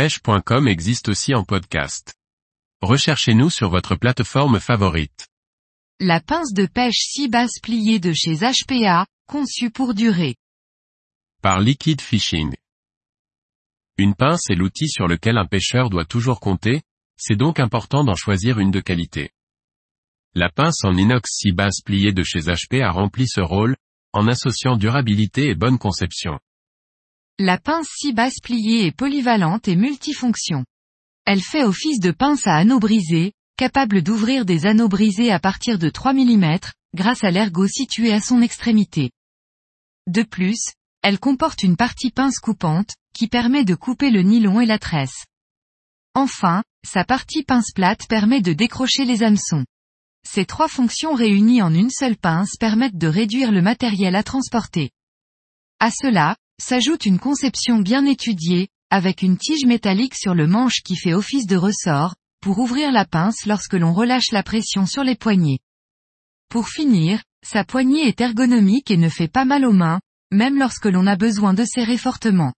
pêche.com existe aussi en podcast. Recherchez-nous sur votre plateforme favorite. La pince de pêche 6 basse pliée de chez HPA, conçue pour durer. Par Liquid Fishing. Une pince est l'outil sur lequel un pêcheur doit toujours compter, c'est donc important d'en choisir une de qualité. La pince en inox 6 basse pliée de chez HPA remplit ce rôle, en associant durabilité et bonne conception. La pince 6 basse pliée est polyvalente et multifonction. Elle fait office de pince à anneaux brisés, capable d'ouvrir des anneaux brisés à partir de 3 mm, grâce à l'ergot situé à son extrémité. De plus, elle comporte une partie pince coupante, qui permet de couper le nylon et la tresse. Enfin, sa partie pince plate permet de décrocher les hameçons. Ces trois fonctions réunies en une seule pince permettent de réduire le matériel à transporter. À cela, s'ajoute une conception bien étudiée, avec une tige métallique sur le manche qui fait office de ressort, pour ouvrir la pince lorsque l'on relâche la pression sur les poignets. Pour finir, sa poignée est ergonomique et ne fait pas mal aux mains, même lorsque l'on a besoin de serrer fortement.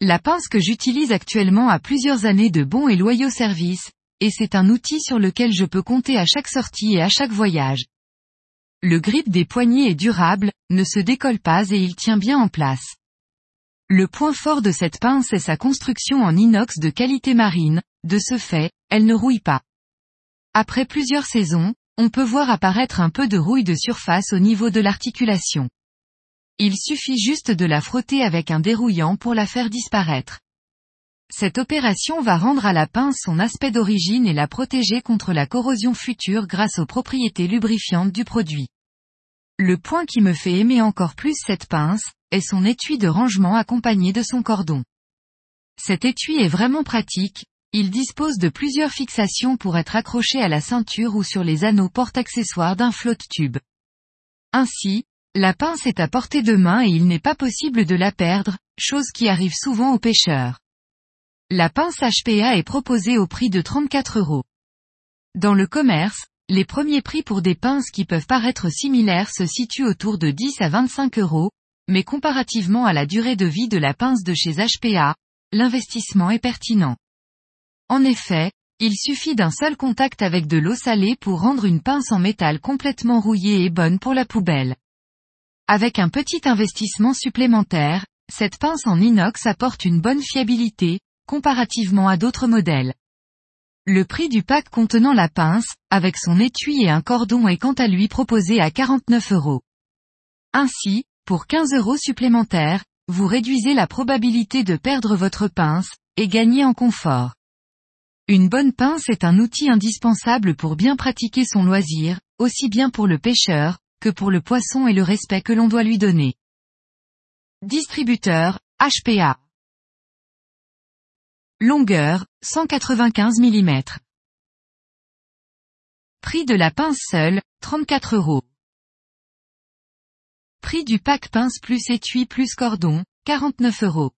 La pince que j'utilise actuellement a plusieurs années de bons et loyaux services, et c'est un outil sur lequel je peux compter à chaque sortie et à chaque voyage. Le grip des poignées est durable, ne se décolle pas et il tient bien en place. Le point fort de cette pince est sa construction en inox de qualité marine, de ce fait, elle ne rouille pas. Après plusieurs saisons, on peut voir apparaître un peu de rouille de surface au niveau de l'articulation. Il suffit juste de la frotter avec un dérouillant pour la faire disparaître. Cette opération va rendre à la pince son aspect d'origine et la protéger contre la corrosion future grâce aux propriétés lubrifiantes du produit. Le point qui me fait aimer encore plus cette pince, est son étui de rangement accompagné de son cordon. Cet étui est vraiment pratique, il dispose de plusieurs fixations pour être accroché à la ceinture ou sur les anneaux porte-accessoires d'un flotte tube. Ainsi, la pince est à portée de main et il n'est pas possible de la perdre, chose qui arrive souvent aux pêcheurs. La pince HPA est proposée au prix de 34 euros. Dans le commerce, les premiers prix pour des pinces qui peuvent paraître similaires se situent autour de 10 à 25 euros, mais comparativement à la durée de vie de la pince de chez HPA, l'investissement est pertinent. En effet, il suffit d'un seul contact avec de l'eau salée pour rendre une pince en métal complètement rouillée et bonne pour la poubelle. Avec un petit investissement supplémentaire, cette pince en inox apporte une bonne fiabilité, comparativement à d'autres modèles. Le prix du pack contenant la pince, avec son étui et un cordon est quant à lui proposé à 49 euros. Ainsi, pour 15 euros supplémentaires, vous réduisez la probabilité de perdre votre pince, et gagnez en confort. Une bonne pince est un outil indispensable pour bien pratiquer son loisir, aussi bien pour le pêcheur, que pour le poisson et le respect que l'on doit lui donner. Distributeur, HPA. Longueur, 195 mm. Prix de la pince seule, 34 euros. Prix du pack pince plus étui plus cordon, 49 euros.